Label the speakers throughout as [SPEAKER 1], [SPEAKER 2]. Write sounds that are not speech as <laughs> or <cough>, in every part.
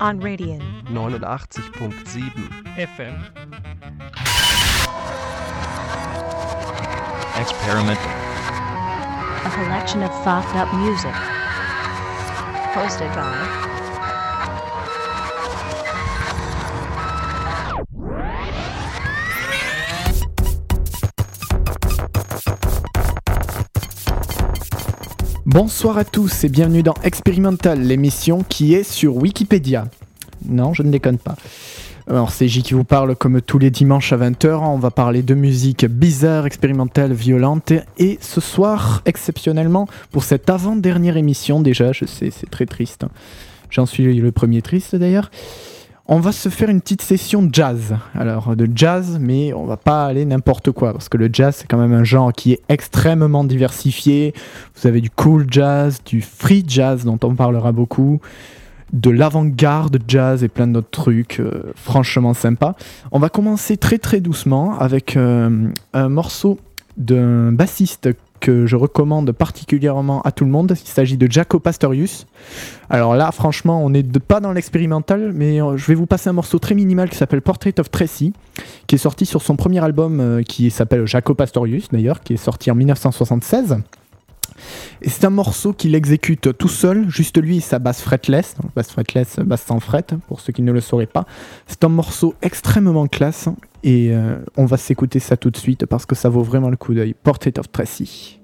[SPEAKER 1] on Radian
[SPEAKER 2] 89.7
[SPEAKER 3] FM.
[SPEAKER 4] Experimental.
[SPEAKER 1] a collection of fucked up music. Hosted by
[SPEAKER 5] Bonsoir à tous et bienvenue dans Experimental, l'émission qui est sur Wikipédia. Non, je ne déconne pas. Alors c'est J qui vous parle comme tous les dimanches à 20h. On va parler de musique bizarre, expérimentale, violente. Et ce soir, exceptionnellement, pour cette avant-dernière émission déjà, je sais, c'est très triste. J'en suis le premier triste d'ailleurs. On va se faire une petite session jazz. Alors de jazz, mais on va pas aller n'importe quoi parce que le jazz c'est quand même un genre qui est extrêmement diversifié. Vous avez du cool jazz, du free jazz dont on parlera beaucoup, de l'avant-garde jazz et plein d'autres trucs euh, franchement sympas. On va commencer très très doucement avec euh, un morceau d'un bassiste que je recommande particulièrement à tout le monde. Il s'agit de Jaco Pastorius. Alors là, franchement, on n'est pas dans l'expérimental, mais euh, je vais vous passer un morceau très minimal qui s'appelle Portrait of Tracy, qui est sorti sur son premier album euh, qui s'appelle Jaco Pastorius d'ailleurs, qui est sorti en 1976. Et c'est un morceau qu'il exécute tout seul, juste lui et sa basse fretless, donc basse fretless, basse sans fret, pour ceux qui ne le sauraient pas. C'est un morceau extrêmement classe et euh, on va s'écouter ça tout de suite parce que ça vaut vraiment le coup d'œil. Portrait of Tracy.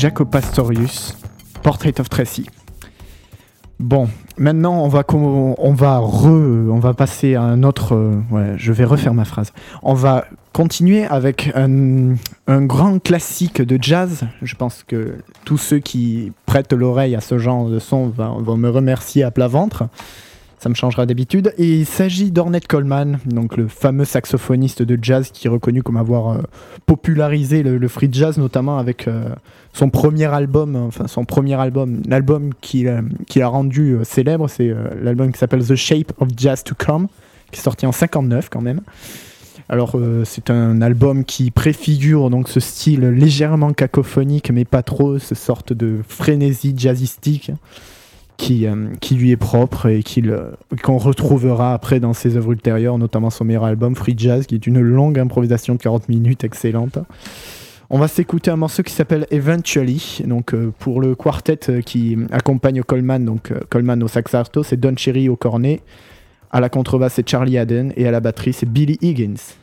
[SPEAKER 5] Jaco Pastorius, Portrait of Tracy. Bon, maintenant on va on va on va passer à un autre. euh, ouais, je vais refaire ma phrase. On va continuer avec un, grand classique de jazz. Je pense que tous ceux qui prêtent l'oreille à ce genre de son vont me remercier à plat ventre. Ça me changera d'habitude. Et il s'agit d'Ornette Coleman, donc le fameux saxophoniste de jazz qui est reconnu comme avoir euh, popularisé le, free jazz, notamment avec euh, son premier album, enfin son premier album, l'album qu'il a, qu'il a rendu euh, célèbre, c'est euh, l'album qui s'appelle The Shape of Jazz to Come, qui est sorti en 59 quand même. Alors euh, c'est un album qui préfigure donc ce style légèrement cacophonique, mais pas trop, ce sorte de frénésie jazzistique qui, euh, qui lui est propre et euh, qu'on retrouvera après dans ses œuvres ultérieures, notamment son meilleur album Free Jazz, qui est une longue improvisation de 40 minutes excellente. On va s'écouter un morceau qui s'appelle Eventually, donc euh, pour le quartet qui accompagne Coleman, donc Coleman au sax alto, c'est Don Cherry au cornet, à la contrebasse c'est Charlie Haden et à la batterie c'est Billy Higgins.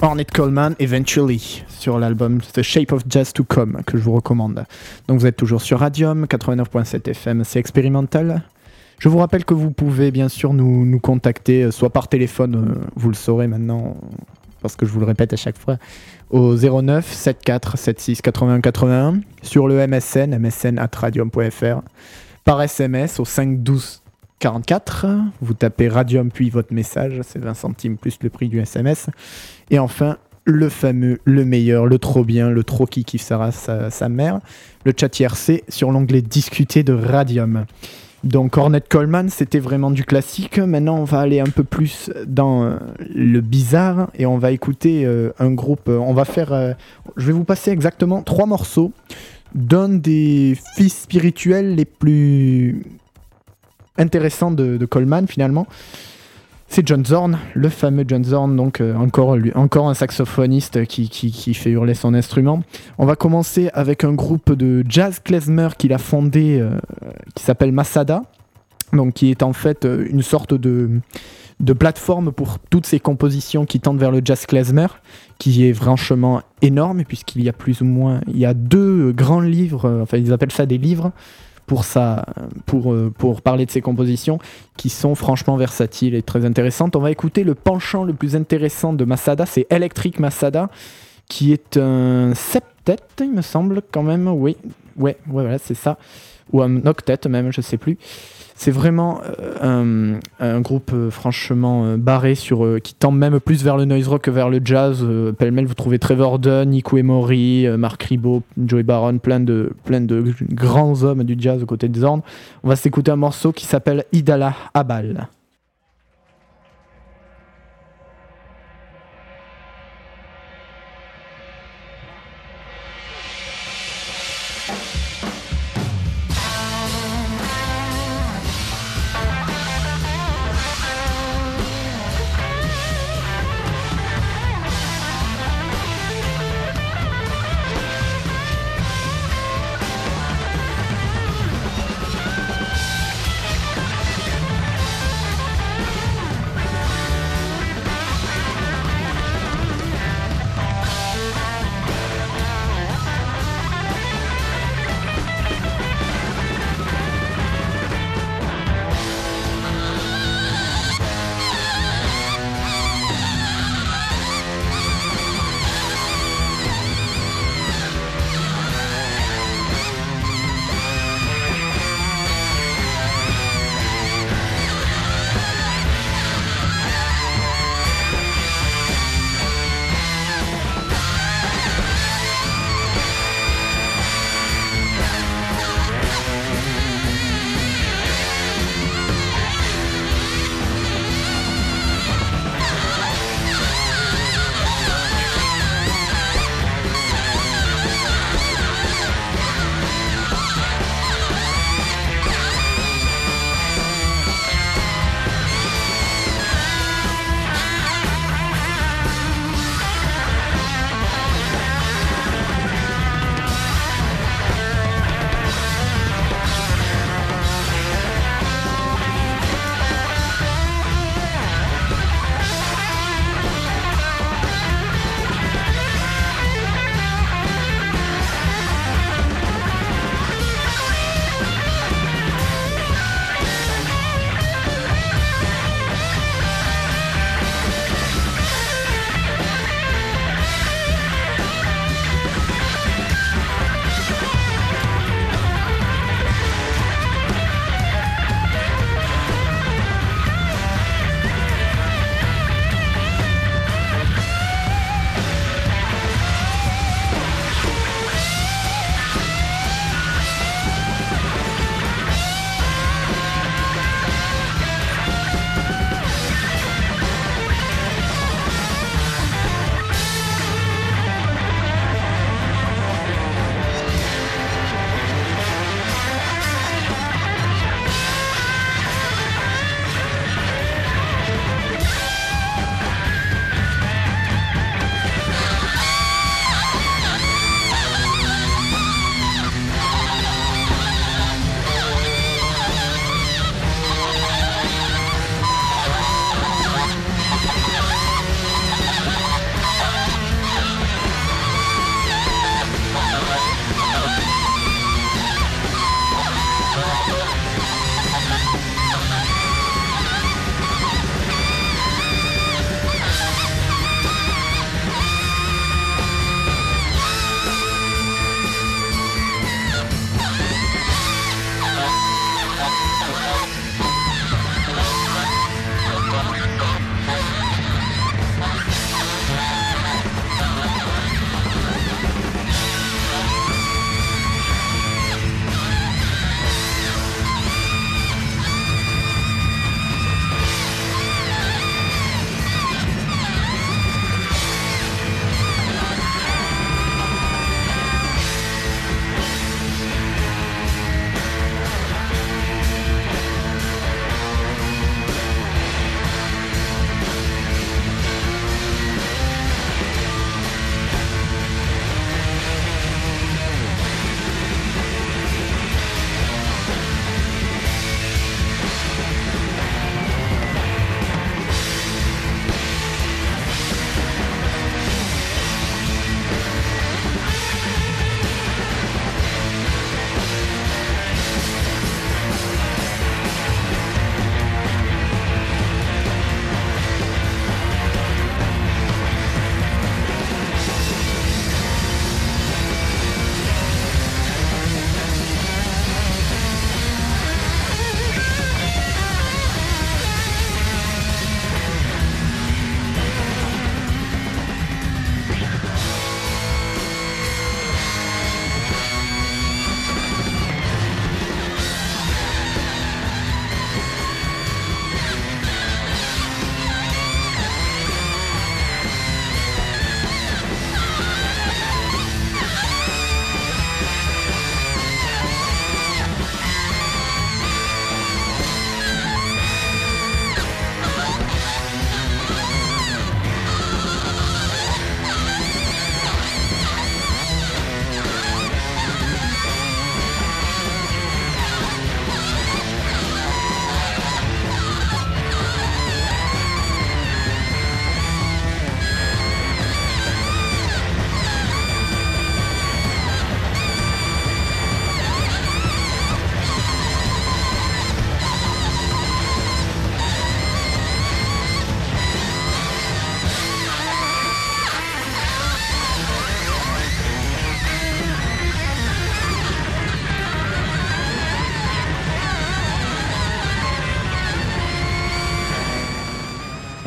[SPEAKER 5] Ornette Coleman, Eventually, sur l'album The Shape of Jazz to Come, que je vous recommande. Donc vous êtes toujours sur Radium, 89.7 FM, c'est expérimental. Je vous rappelle que vous pouvez bien sûr nous, nous contacter, euh, soit par téléphone, euh, vous le saurez maintenant, parce que je vous le répète à chaque fois, au 09 74 76 81 81, sur le MSN, msn at radium.fr, par SMS au 5 12 44, vous tapez Radium puis votre message, c'est 20 centimes plus le prix du SMS. Et enfin, le fameux, le meilleur, le trop bien, le trop qui kiffe sa, sa, sa mère, le chat IRC sur l'onglet Discuter de Radium. Donc Ornette Coleman, c'était vraiment du classique. Maintenant, on va aller un peu plus dans euh, le bizarre et on va écouter euh, un groupe. euh, on va faire. je vais vous passer exactement trois morceaux d'un des fils spirituels les plus intéressants de, Coleman finalement. C'est John Zorn, le fameux John Zorn, donc euh, encore, encore un saxophoniste qui, qui- fait hurler son instrument. On va commencer avec un groupe de jazz klezmer qu'il a fondé, euh, qui s'appelle Masada, donc qui est en fait euh, une sorte de, de plateforme pour toutes ces compositions qui tendent vers le jazz klezmer, qui est franchement énorme, puisqu'il y a plus ou moins, il y a deux grands livres, enfin ils appellent ça des livres, pour, ça, pour, euh, pour parler de ces compositions qui sont franchement versatiles et très intéressantes. On va écouter le penchant le plus intéressant de Masada, c'est Electric Masada, qui est un septet, il me semble quand même, oui, ouais, ouais voilà, c'est ça, ou un octet même, je sais plus. C'est vraiment euh, un, groupe euh, franchement euh, barré sur qui tend même plus vers le noise rock que vers le jazz. Pêle-mêle, vous trouvez Trevor Dunn, Nico Emory, Mark Ribot, Joey Baron, plein de, grands hommes du jazz aux côtés de Zorn. On va s'écouter un morceau qui s'appelle Idala Abal.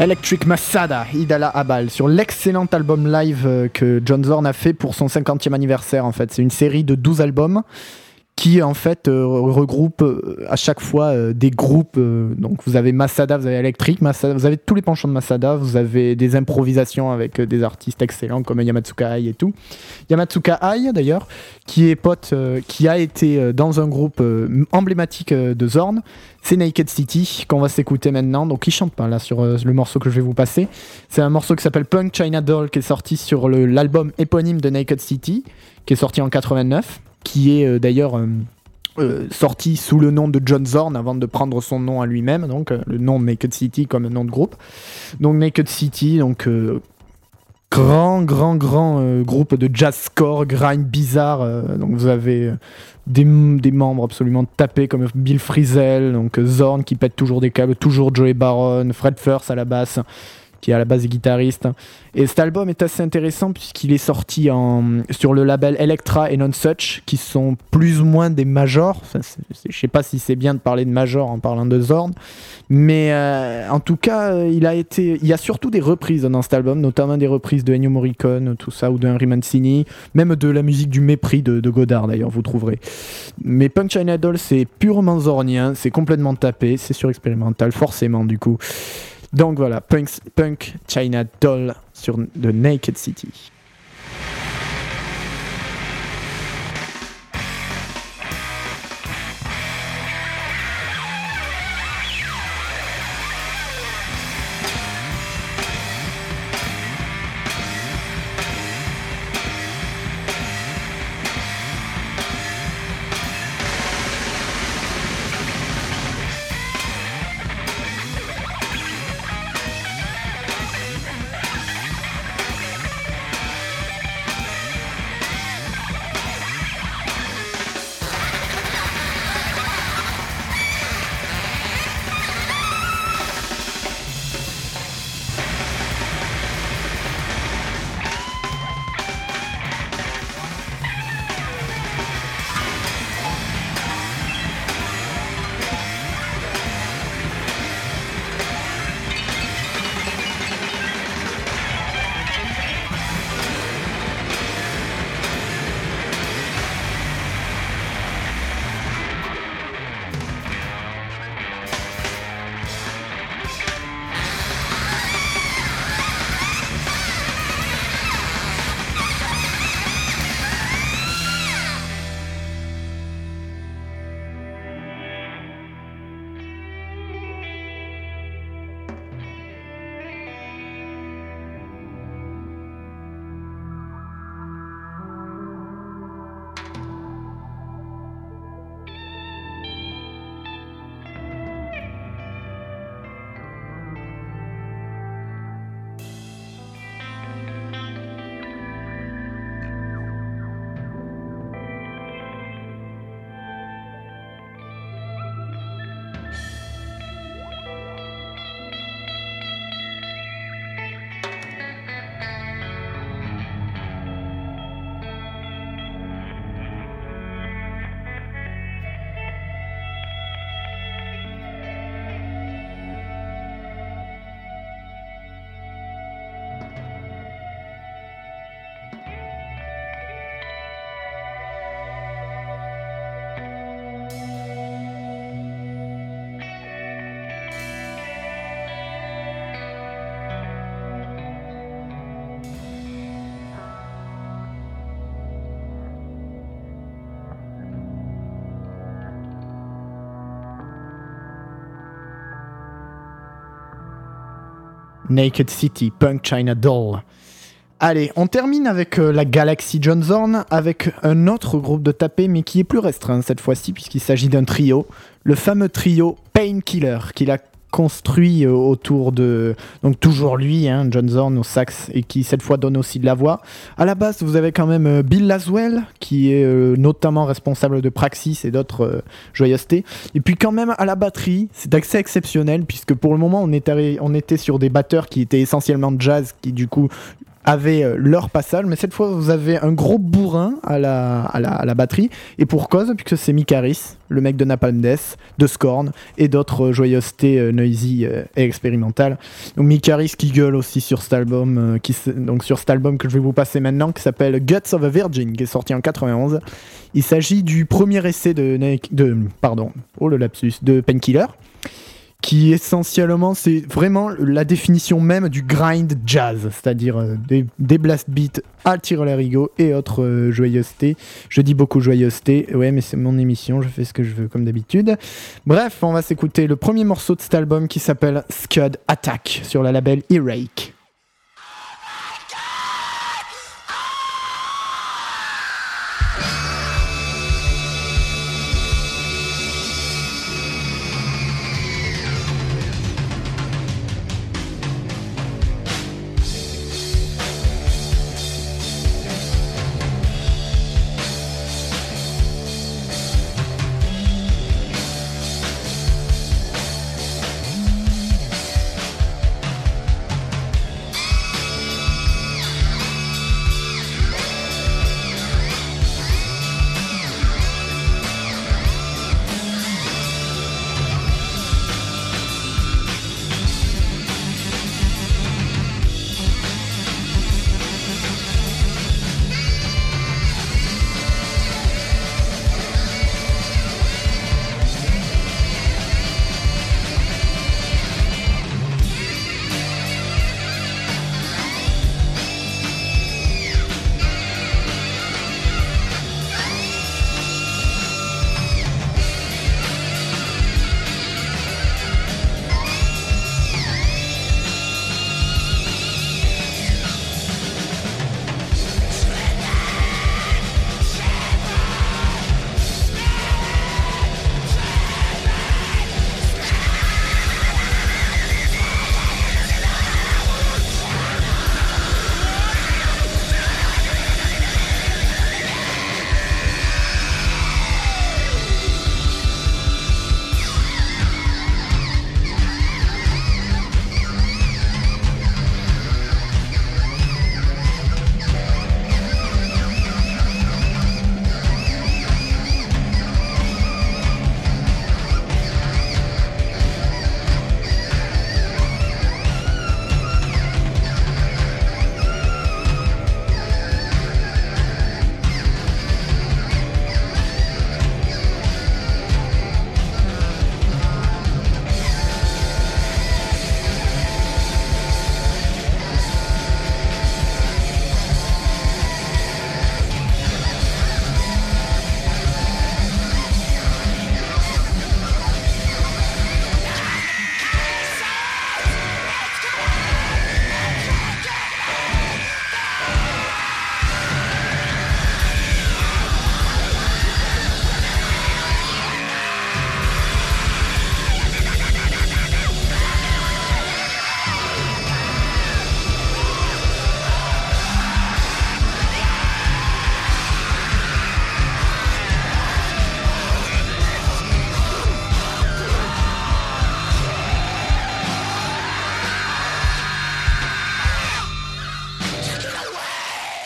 [SPEAKER 5] Electric Masada, Idala Abal, sur l'excellent album live euh, que John Zorn a fait pour son 50e anniversaire en fait. C'est une série de 12 albums qui en fait euh, regroupe euh, à chaque fois euh, des groupes. donc vous avez Masada, vous avez Electric, Masada, vous avez tous les penchants de Masada, vous avez des improvisations avec des artistes excellents comme Yamatsuka Ai et tout. Yamatsuka Ai d'ailleurs, qui est pote, qui a été dans un groupe emblématique de Zorn, c'est Naked City qu'on va s'écouter maintenant. Donc il chante pas là sur le morceau que je vais vous passer. C'est un morceau qui s'appelle Punk China Doll qui est sorti sur l'album éponyme de Naked City, qui est sorti en 89 qui est euh, d'ailleurs euh, euh, sorti sous le nom de John Zorn avant de prendre son nom à lui-même, donc le nom Naked City comme nom de groupe. Donc Naked City, donc grand, grand, grand groupe de jazzcore, grind bizarre. donc vous avez des, des, membres absolument tapés comme Bill Frisell, donc Zorn qui pète toujours des câbles, toujours Joey Baron, Fred Firth à la basse qui est à la base guitariste. Et cet album est assez intéressant puisqu'il est sorti en, sur le label Electra et Non Such, qui sont plus ou moins des majors. Enfin, je sais pas si c'est bien de parler de majors en parlant de Zorn, mais euh, en tout cas, il a été, il y a surtout des reprises dans cet album, notamment des reprises de Ennio Morricone, tout ça, ou de Henry Mancini, même de la musique du mépris de, Godard d'ailleurs, vous trouverez. Mais Punk China Doll, c'est purement zornien, c'est complètement tapé, c'est sur-expérimental, forcément du coup. Donc voilà, Punk, Punk China Doll sur The Naked City. Naked City, Punk China Doll. Allez, on termine avec euh, la Galaxy John Zorn, avec un autre groupe de tapés, mais qui est plus restreint cette fois-ci, puisqu'il s'agit d'un trio, le fameux trio Painkiller, qu'il a construit euh, autour de donc toujours lui hein, John Zorn au sax et qui cette fois donne aussi de la voix. À la base vous avez quand même euh, Bill Laswell qui est euh, notamment responsable de Praxis et d'autres joyeusetés. Et puis quand même à la batterie c'est assez exceptionnel puisque pour le moment on, est on était sur des batteurs qui étaient essentiellement jazz qui du coup avaient euh, leur passage, mais cette fois vous avez un gros bourrin à la, à la, batterie, et pour cause, puisque c'est Mikaris, le mec de Napalm Death, de Scorn, et d'autres euh, joyeusetés euh, noisy et expérimentales. Donc Mikaris qui gueule aussi sur cet album, qui, donc sur cet album que je vais vous passer maintenant, qui s'appelle Guts of a Virgin, qui est sorti en 91. Il s'agit du premier essai de, de pardon, oh le lapsus, de Painkiller qui essentiellement c'est vraiment la définition même du grind jazz, c'est-à-dire euh, des, des blast beats à tirer et autres euh, joyeusetés. Je dis beaucoup joyeuseté, ouais mais c'est mon émission, je fais ce que je veux comme d'habitude. Bref, on va s'écouter le premier morceau de cet album qui s'appelle Scud Attack sur la label E-Rake.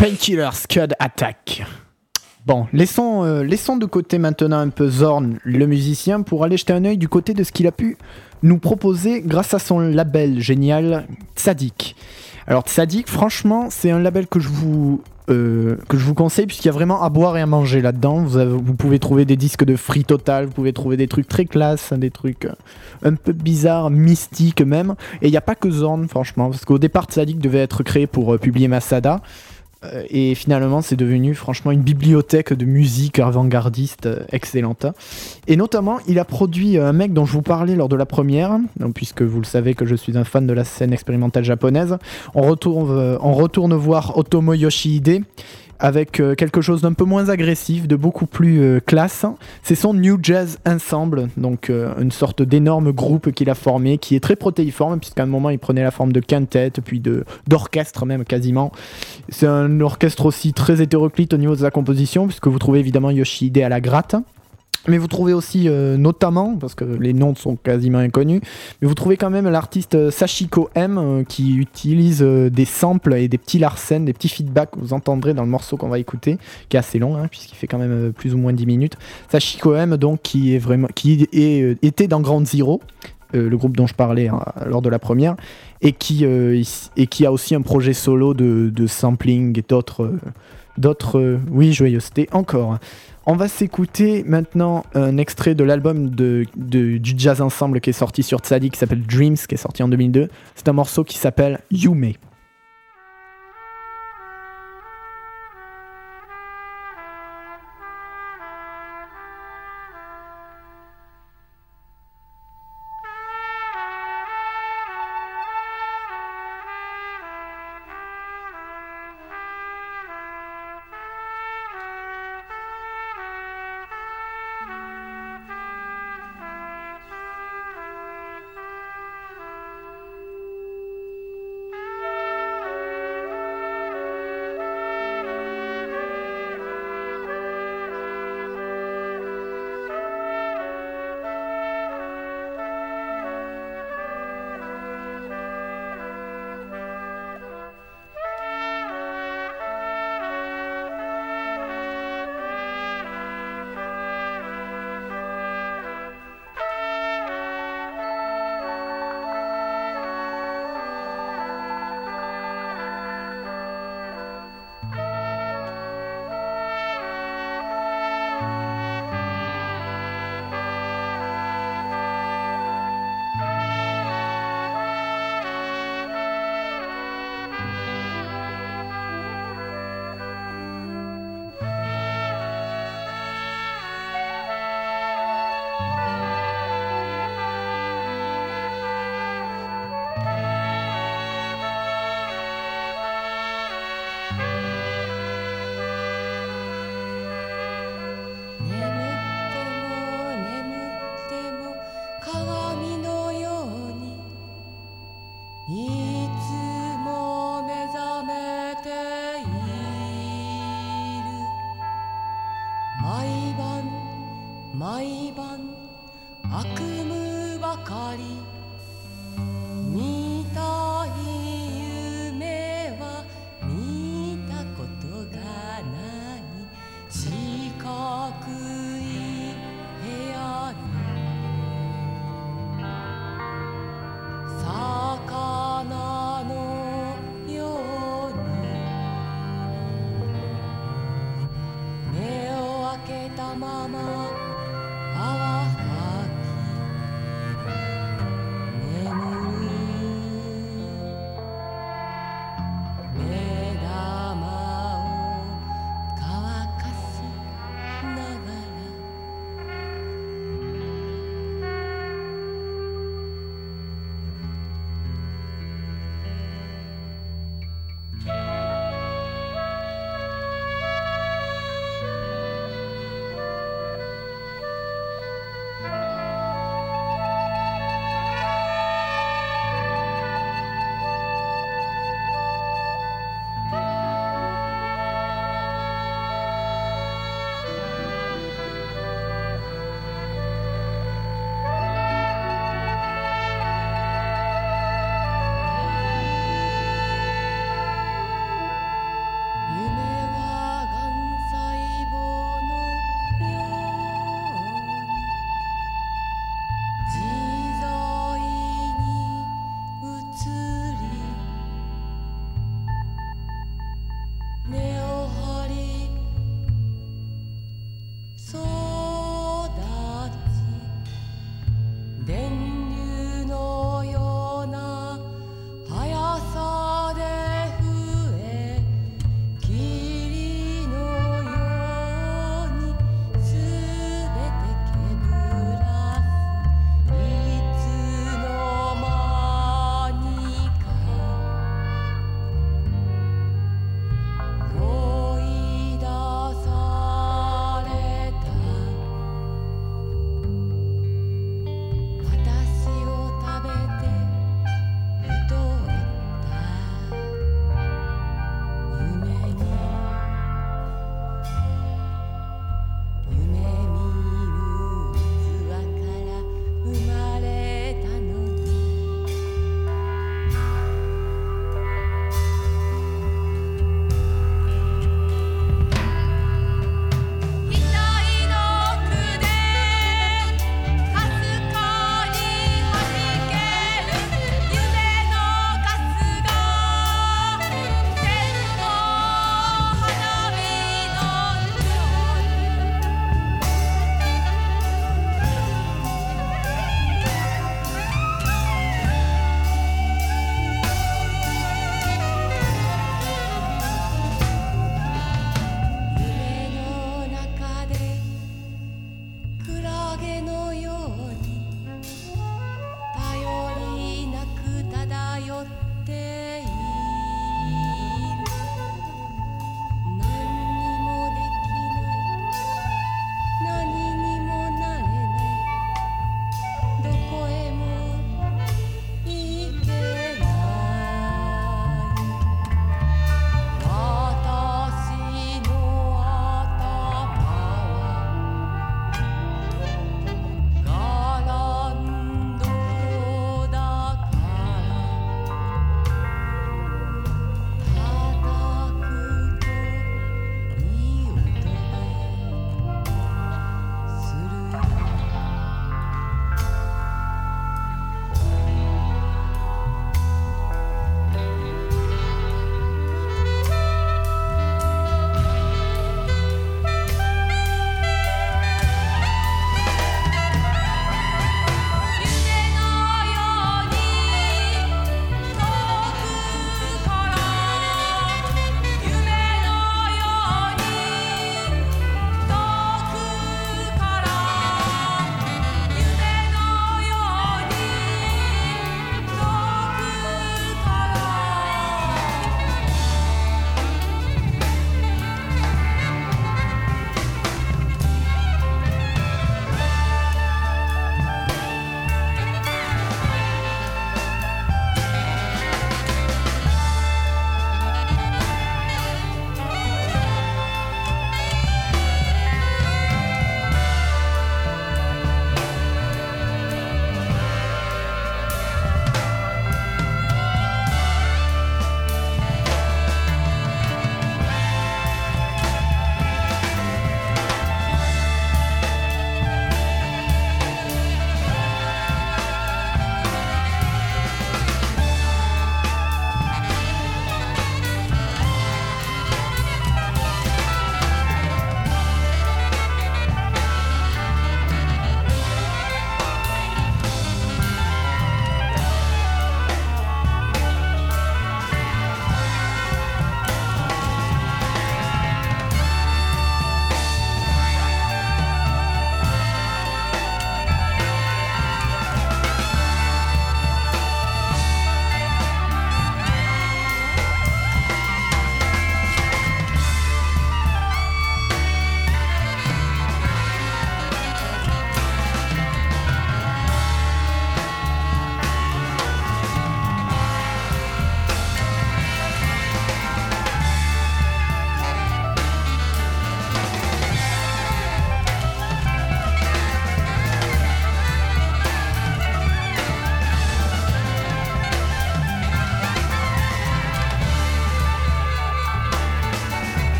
[SPEAKER 5] Painkiller Scud Attack. Bon, laissons, euh, laissons de côté maintenant un peu Zorn, le musicien, pour aller jeter un œil du côté de ce qu'il a pu nous proposer grâce à son label génial Tzadik. Alors Tzadik, franchement, c'est un label que je vous, euh, conseille puisqu'il y a vraiment à boire et à manger là-dedans. Vous, vous pouvez trouver des disques de free total, vous pouvez trouver des trucs très classe, hein, des trucs euh, un peu bizarres, mystiques même. Et il n'y a pas que Zorn, franchement, parce qu'au départ Tzadik devait être créé pour publier Masada. Euh, et finalement, c'est devenu franchement une bibliothèque de musique avant-gardiste euh, excellente. Et notamment, il a produit euh, un mec dont je vous parlais lors de la première, puisque vous le savez que je suis un fan de la scène expérimentale japonaise. On retourne, on retourne voir Otomo Yoshihide avec euh, quelque chose d'un peu moins agressif, de beaucoup plus euh, classe. C'est son New Jazz Ensemble, donc euh, une sorte d'énorme groupe qu'il a formé, qui est très protéiforme, puisqu'à un moment il prenait la forme de quintet, puis de d'orchestre même quasiment. C'est un orchestre aussi très hétéroclite au niveau de sa composition, puisque vous trouvez évidemment Yoshihide à la gratte. Mais vous trouvez aussi, euh, notamment, parce que les noms sont quasiment inconnus, mais vous trouvez quand même l'artiste euh, Sachiko M euh, qui utilise des samples et des petits larcènes, des petits feedbacks que vous entendrez dans le morceau qu'on va écouter, qui est assez long, hein, puisqu'il fait quand même plus ou moins 10 minutes. Sachiko M, donc, qui, est vraiment, qui était dans Ground Zero, le groupe dont je parlais hein, lors de la première, et qui, et qui a aussi un projet solo de, de sampling et d'autres. d'autres oui, joyeuseté encore. On va s'écouter maintenant un extrait de l'album de, du jazz ensemble qui est sorti sur Tzadi qui s'appelle Dreams, qui est sorti en 2002. C'est un morceau qui s'appelle Yume.
[SPEAKER 3] 眠悪夢ばかり。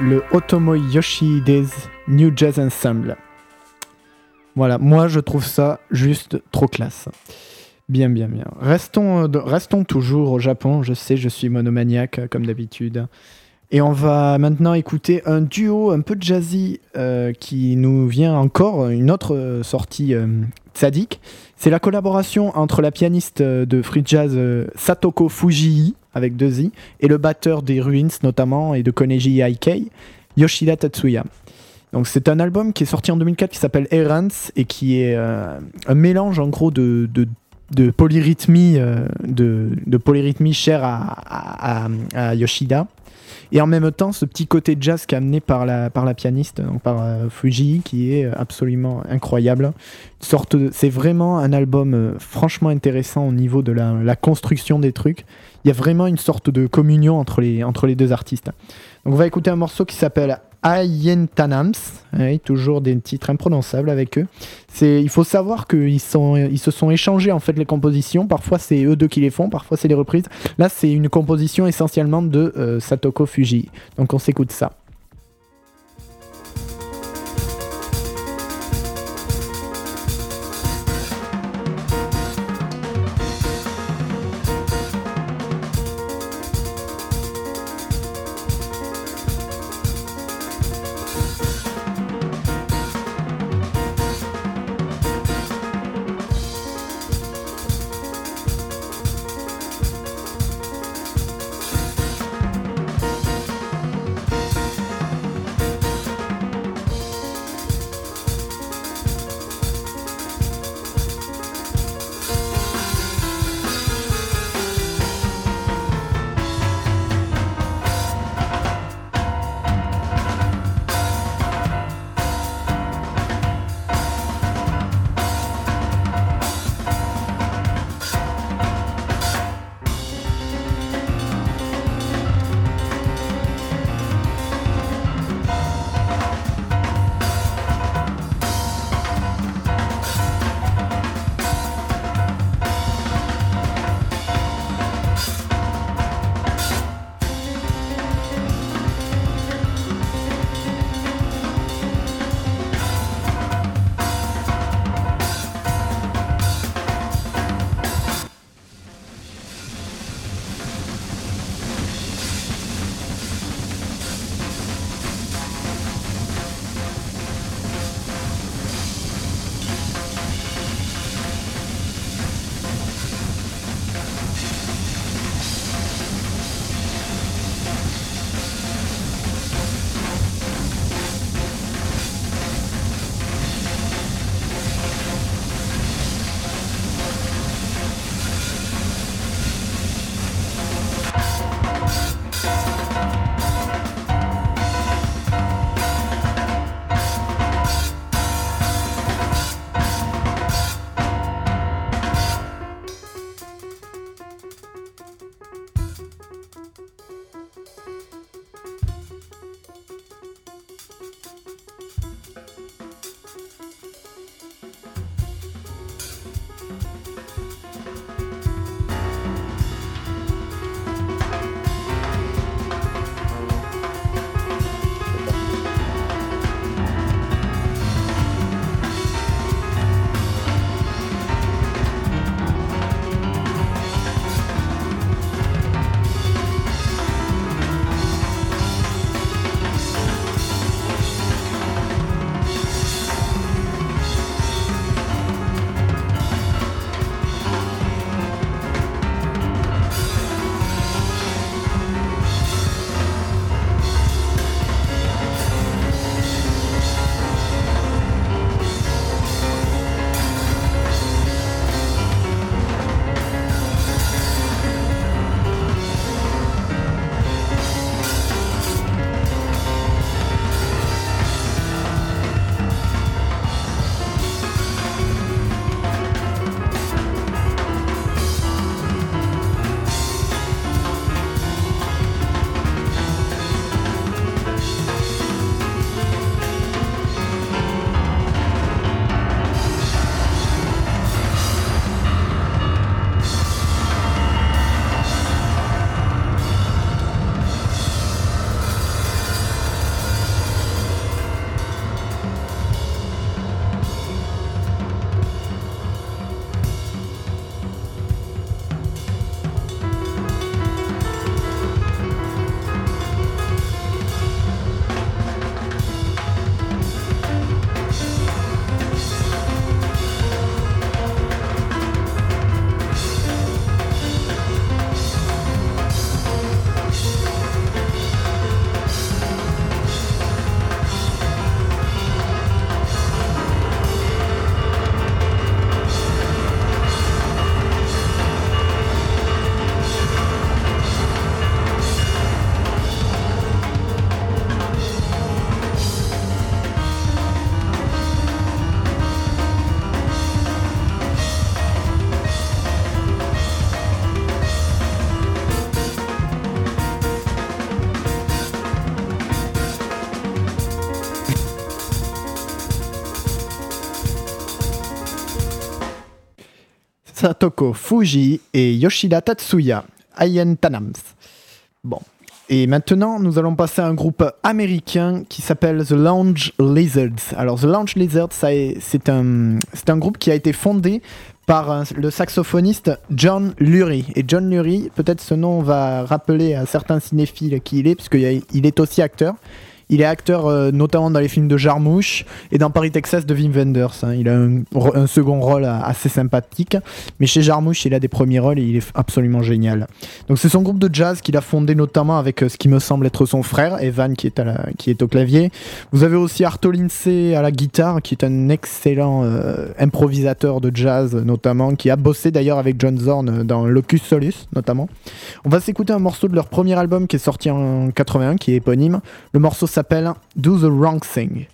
[SPEAKER 5] Le Otomo Yoshihide's New Jazz Ensemble. Voilà, moi je trouve ça juste trop classe. Bien, bien, bien. Restons, euh, restons toujours au Japon. Je sais, je suis monomaniaque euh, comme d'habitude. Et on va maintenant écouter un duo un peu jazzy euh, qui nous vient encore, une autre sortie euh, Tzadik. C'est la collaboration entre la pianiste de free jazz Satoko Fujii, avec deux i, et le batteur des Ruins notamment, et de Koneji Aikei, Yoshida Tatsuya. Donc c'est un album qui est sorti en 2004 qui s'appelle Errance et qui est euh, un mélange en gros de, de, de polyrythmie, euh, chère à Yoshida. Et en même temps, ce petit côté jazz qui est amené par la, par la pianiste, donc par euh, Fuji, qui est absolument incroyable. C'est vraiment un album euh, franchement intéressant au niveau de la, la construction des trucs. Il y a vraiment une sorte de communion entre les, entre les deux artistes. Donc on va écouter un morceau qui s'appelle Ayentanams, Oui, toujours des titres imprononçables avec eux. Il faut savoir qu'ils se sont échangés en fait les compositions. Parfois c'est eux deux qui les font, parfois c'est les reprises. Là c'est une composition essentiellement de euh, Satoko Fuji. Donc on s'écoute ça.「Satoko Fuji et Yoshida Tatsuya, Ayen Tanams. Bon. Et maintenant, nous allons passer à un groupe américain qui s'appelle The Lounge Lizards. Alors, The Lounge Lizards, c'est un, un groupe qui a été fondé par euh, le saxophoniste John Lurie. Et John Lurie, peut-être ce nom va rappeler à certains cinéphiles qui il est, puisqu'il il est aussi acteur. Il est acteur euh, notamment dans les films de Jarmouche et dans Paris, Texas de Wim Wenders. hein. Il a un, second rôle assez sympathique. Mais chez Jarmouche, il a des premiers rôles et il est absolument génial. Donc c'est son groupe de jazz qu'il a fondé notamment avec euh, ce qui me semble être son frère, Evan, qui est, qui est au clavier. Vous avez aussi Arto Lindsay à la guitare, qui est un excellent euh, improvisateur de jazz notamment, qui a bossé d'ailleurs avec John Zorn dans Locus Solus notamment. On va s'écouter un morceau de leur premier album qui est sorti en 81, qui est éponyme. Le morceau s'appelle Do the Wrong Thing.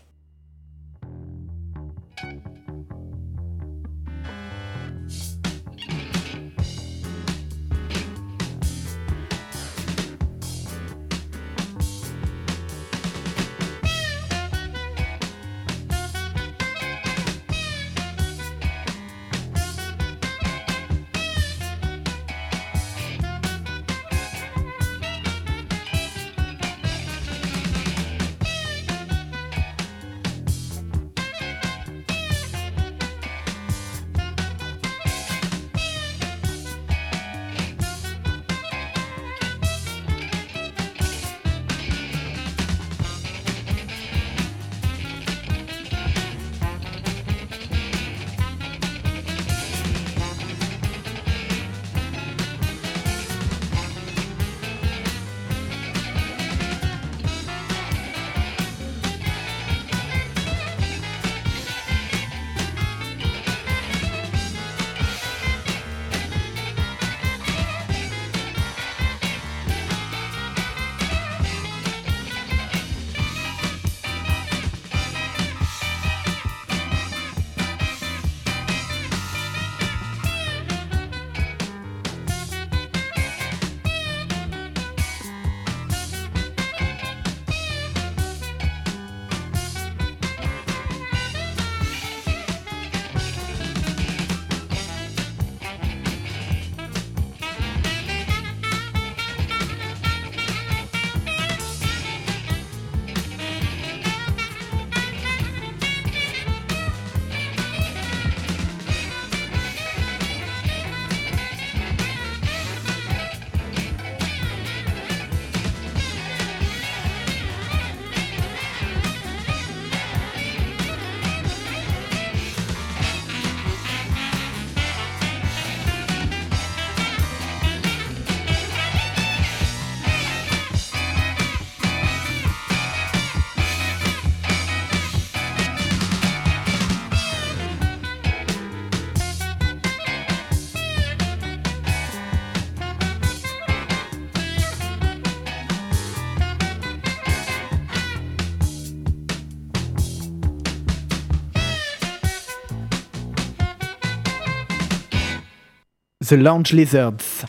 [SPEAKER 5] The Lounge Lizards,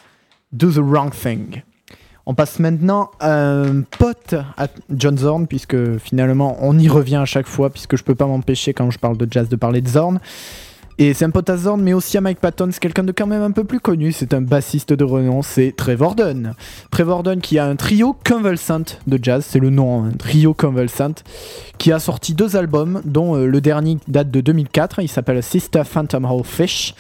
[SPEAKER 5] Do the Wrong Thing. On passe maintenant à un pote à John Zorn, puisque finalement on y revient à chaque fois, puisque je peux pas m'empêcher quand je parle de jazz de parler de Zorn. Et c'est un pote à Zorn, mais aussi à Mike Patton, c'est quelqu'un de quand même un peu plus connu, c'est un bassiste de renom, c'est Trevor Dunn. Trevor Dunn qui a un trio convalescent de jazz, c'est le nom, un trio convalescent, qui a sorti deux albums, dont euh, le dernier date de 2004, il s'appelle Sister Phantom Hole Fish.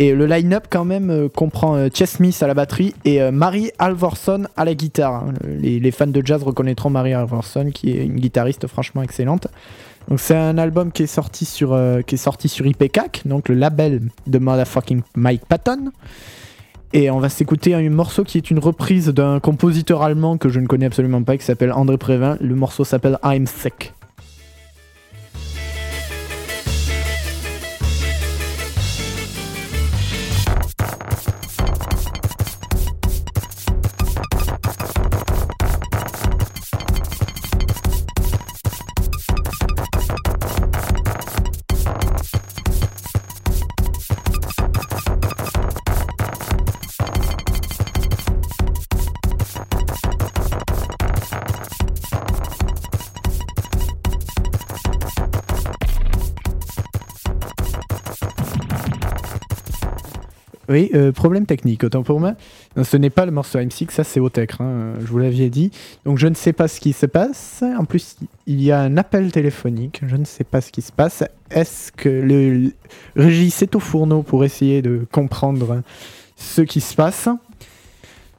[SPEAKER 5] Et le line-up quand même euh, comprend euh, Chess Smith à la batterie et euh, Mary Alvorson à la guitare. Les, fans de jazz reconnaîtront Mary Alvorson qui est une guitariste franchement excellente. Donc c'est un album qui est sorti sur qui est sorti sur IPCAC, donc le label de motherfucking Mike Patton. Et on va s'écouter un morceau qui est une reprise d'un compositeur allemand que je ne connais absolument pas qui s'appelle André Prévin. Le morceau s'appelle I'm Sick. Oui, euh, problème technique, autant pour moi. Ce n'est pas le morceau M6, ça c'est Otecre, hein, je vous l'aviez dit. Donc je ne sais pas ce qui se passe. En plus, il y a un appel téléphonique, je ne sais pas ce qui se passe. Est-ce que le Régis est au fourneau pour essayer de comprendre ce qui se passe?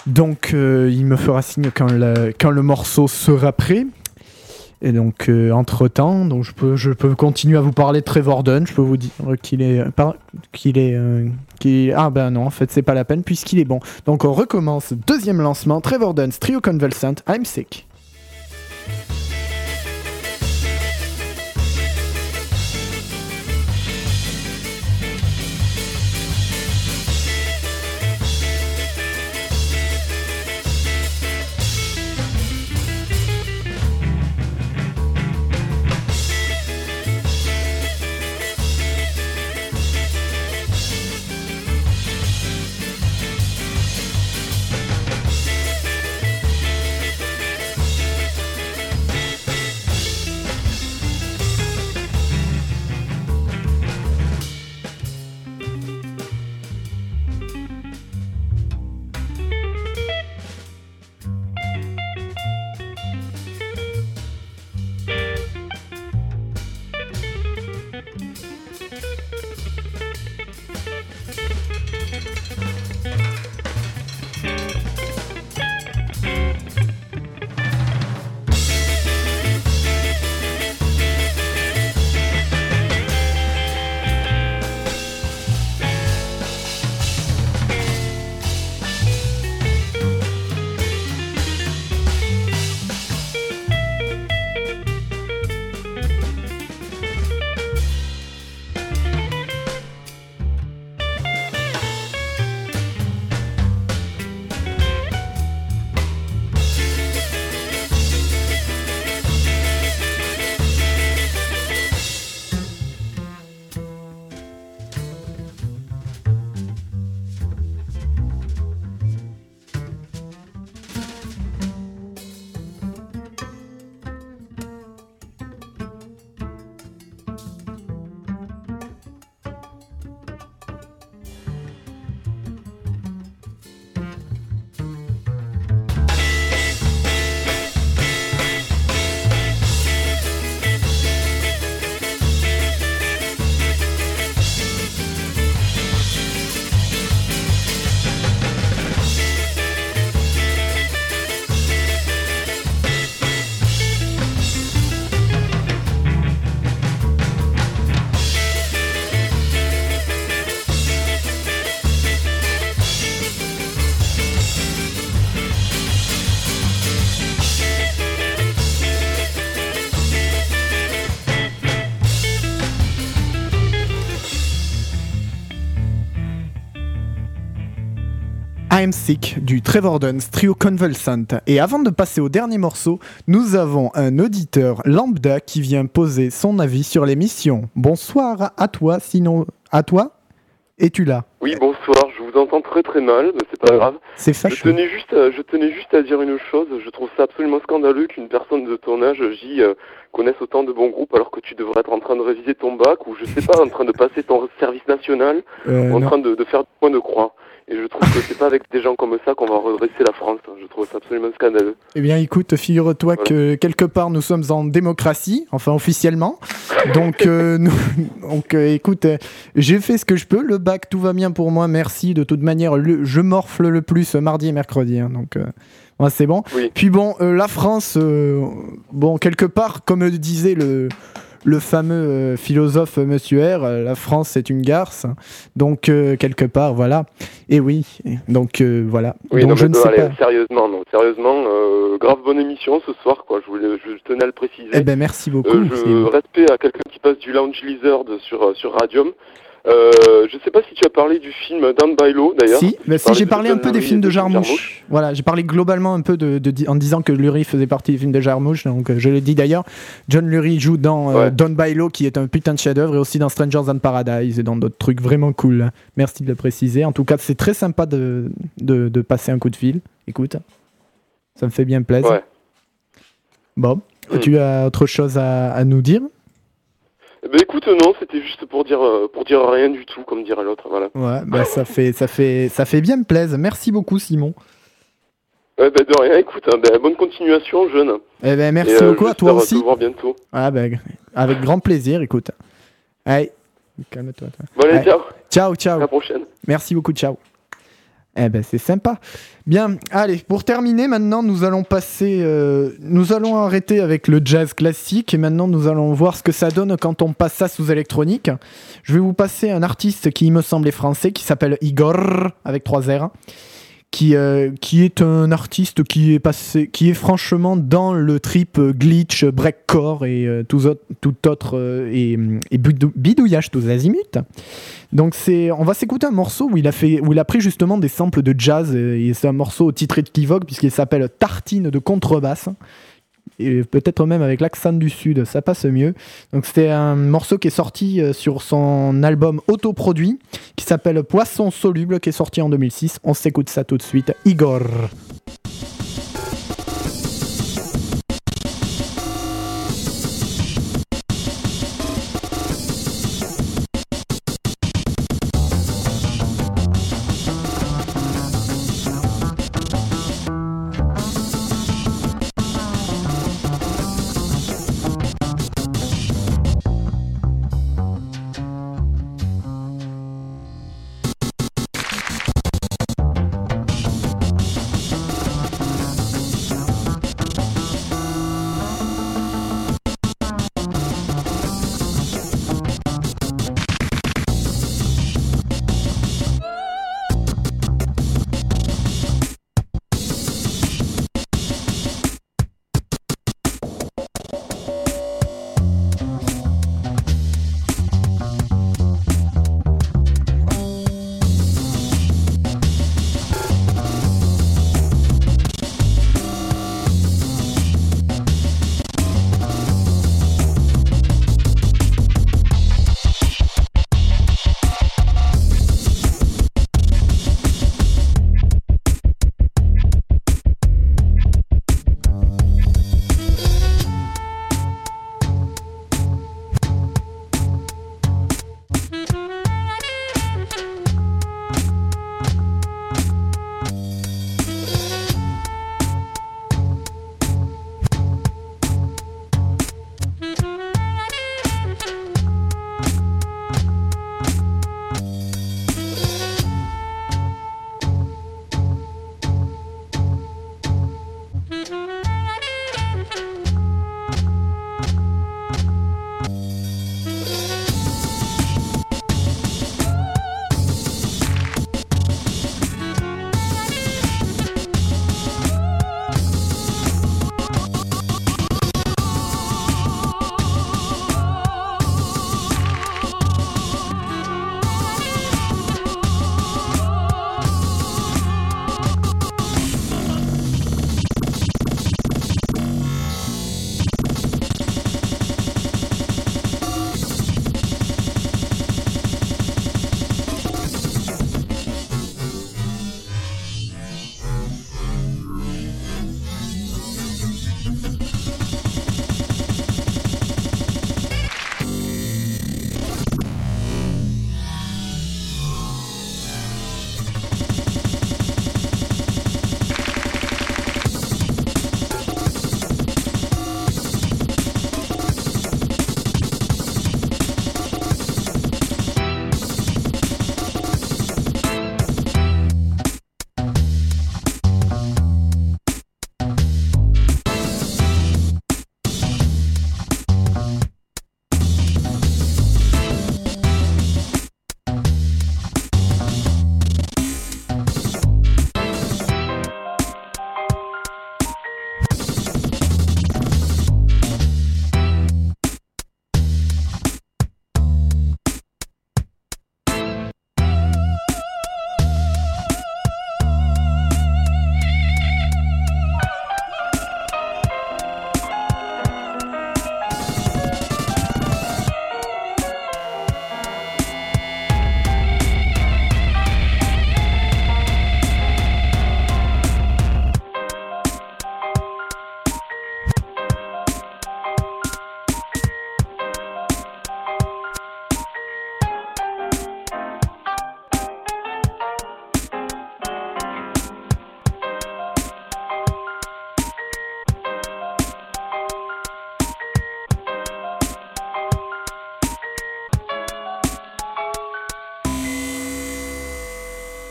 [SPEAKER 5] Donc euh, il me fera signe quand le morceau sera prêt. Et donc, euh, entre-temps, donc je peux, je peux continuer à vous parler de Trevor Dunn. Je peux vous dire qu'il est... par- qu'il est, euh, ah ben non, en fait, c'est pas la peine puisqu'il est bon. Donc, on recommence. Deuxième lancement. Trevor Dunn's Trio Convalescent. I'm sick. I'm Sick du Trevor Dunn's Trio Convalescent. Et avant de passer au dernier morceau, nous avons un auditeur lambda qui vient poser son avis sur l'émission. Bonsoir à toi, sinon à toi Es-tu là?
[SPEAKER 4] Oui, bonsoir, je vous entends très très mal, mais c'est pas grave.
[SPEAKER 5] C'est
[SPEAKER 4] Je
[SPEAKER 5] fâcheux.
[SPEAKER 4] tenais, juste à, je tenais juste à dire une chose, je trouve ça absolument scandaleux qu'une personne de ton âge, J, euh, connaisse autant de bons groupes alors que tu devrais être en train de réviser ton bac ou je sais pas, en train de passer ton service national,
[SPEAKER 5] Euh,
[SPEAKER 4] en
[SPEAKER 5] non.
[SPEAKER 4] train de, de faire du point de croix. Et je trouve que c'est pas avec des gens comme ça qu'on va redresser la France. Je trouve ça absolument scandaleux.
[SPEAKER 5] Eh bien, écoute, figure-toi
[SPEAKER 4] Voilà.
[SPEAKER 5] que quelque part nous sommes en démocratie, enfin officiellement. <laughs> Donc, euh, nous- donc euh, écoute, euh, j'ai fait ce que je peux. Le bac, tout va bien pour moi, merci. De toute manière, le- je morfle le plus mardi et mercredi. hein, donc, ouais, c'est bon.
[SPEAKER 4] Oui.
[SPEAKER 5] Puis bon, la France, bon, quelque part, comme disait le, le fameux euh, philosophe euh, Monsieur R, euh, la France, c'est une garce. Donc, euh, quelque part, voilà. Et oui, donc euh, voilà.
[SPEAKER 4] Oui,
[SPEAKER 5] donc,
[SPEAKER 4] non,
[SPEAKER 5] je ne sais
[SPEAKER 4] allez,
[SPEAKER 5] pas.
[SPEAKER 4] sérieusement, non, sérieusement, euh, grave bonne émission ce soir, quoi. Je, voulais, je tenais à le préciser.
[SPEAKER 5] Eh ben, merci beaucoup.
[SPEAKER 4] Je respect à quelqu'un qui passe du Lounge Lizard sur, sur Radium. Euh, je sais pas si tu as parlé du film Down by Law d'ailleurs.
[SPEAKER 5] Si, bah j'ai parlé un peu des films de Jarmouche.
[SPEAKER 4] Jarmusch.
[SPEAKER 5] Voilà, j'ai parlé globalement un peu de, de- di- en disant que Lurie faisait partie des films de Jarmouche. Donc euh, je l'ai dit d'ailleurs. John Lurie joue dans euh,
[SPEAKER 4] Ouais.
[SPEAKER 5] Don Bailo qui est un putain de chef-d'œuvre et aussi dans Strangers and Paradise et dans d'autres trucs vraiment cool. Merci de le préciser. En tout cas, c'est très sympa de, de, de passer un coup de fil. Écoute, ça me fait bien plaisir.
[SPEAKER 4] Ouais.
[SPEAKER 5] Bon,
[SPEAKER 4] Mm.
[SPEAKER 5] tu as autre chose à, à nous dire?
[SPEAKER 4] Eh Ben écoute, non, c'était juste pour dire, euh, pour dire rien du tout, comme dirait l'autre, voilà.
[SPEAKER 5] Ouais, bah ça <laughs> fait, ça fait, ça fait bien me plaise. Merci beaucoup, Simon.
[SPEAKER 4] Eh ben de rien, écoute, hein, ben, bonne continuation, jeune.
[SPEAKER 5] Eh ben, merci
[SPEAKER 4] Et, euh,
[SPEAKER 5] beaucoup à toi aussi.
[SPEAKER 4] te voir bientôt.
[SPEAKER 5] Ah ben, avec grand plaisir, écoute. Allez, calme-toi. toi.
[SPEAKER 4] Bon, allez, ciao,
[SPEAKER 5] Ciao,
[SPEAKER 4] à la prochaine.
[SPEAKER 5] Merci beaucoup, ciao. Eh ben, c'est sympa. Bien, allez, pour terminer, maintenant, nous allons passer. euh, nous allons arrêter avec le jazz classique et maintenant, nous allons voir ce que ça donne quand on passe ça sous électronique. Je vais vous passer un artiste qui, me semble, est français, qui s'appelle Igor, avec trois R, qui, euh, qui est un artiste qui est, passé, qui est franchement dans le trip euh, glitch, breakcore et euh, tout, autre, tout autre. euh, et, et bidou- bidouillage tous azimuts. Donc c'est, on va s'écouter un morceau où il a fait, où il a pris justement des samples de jazz et c'est un morceau au titre équivoque puisqu'il s'appelle Tartine de contrebasse et peut-être même avec l'accent du sud, ça passe mieux. Donc c'était un morceau qui est sorti euh, sur son album autoproduit qui s'appelle Poisson soluble qui est sorti en 2006. On s'écoute ça tout de suite. Igor.「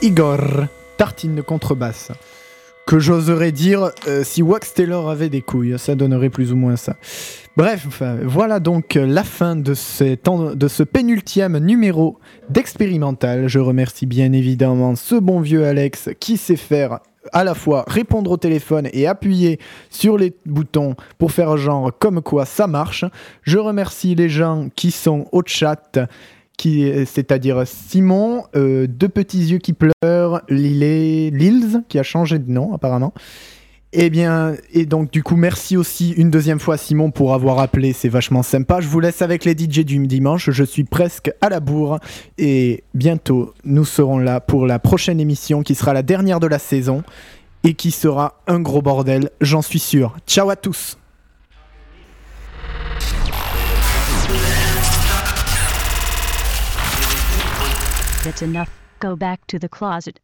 [SPEAKER 5] Igor, tartine de contrebasse. Que j'oserais dire, euh, si Wax Taylor avait des couilles, ça donnerait plus ou moins ça. Bref, voilà donc la fin de, de ce pénultième numéro d'expérimental. Je remercie bien évidemment ce bon vieux Alex qui sait faire à la fois répondre au téléphone et appuyer sur les boutons pour faire genre comme quoi ça marche. Je remercie les gens qui sont au chat, c'est-à-dire Simon, euh, deux petits yeux qui pleurent, Lilé, Lils, qui a changé de nom apparemment. Et bien, et donc du coup, merci aussi une deuxième fois Simon pour avoir appelé, c'est vachement sympa. Je vous laisse avec les DJ du dimanche, je suis presque à la bourre et bientôt nous serons là pour la prochaine émission qui sera la dernière de la saison et qui sera un gros bordel, j'en suis sûr. Ciao à tous
[SPEAKER 1] That's enough. Go back to the closet.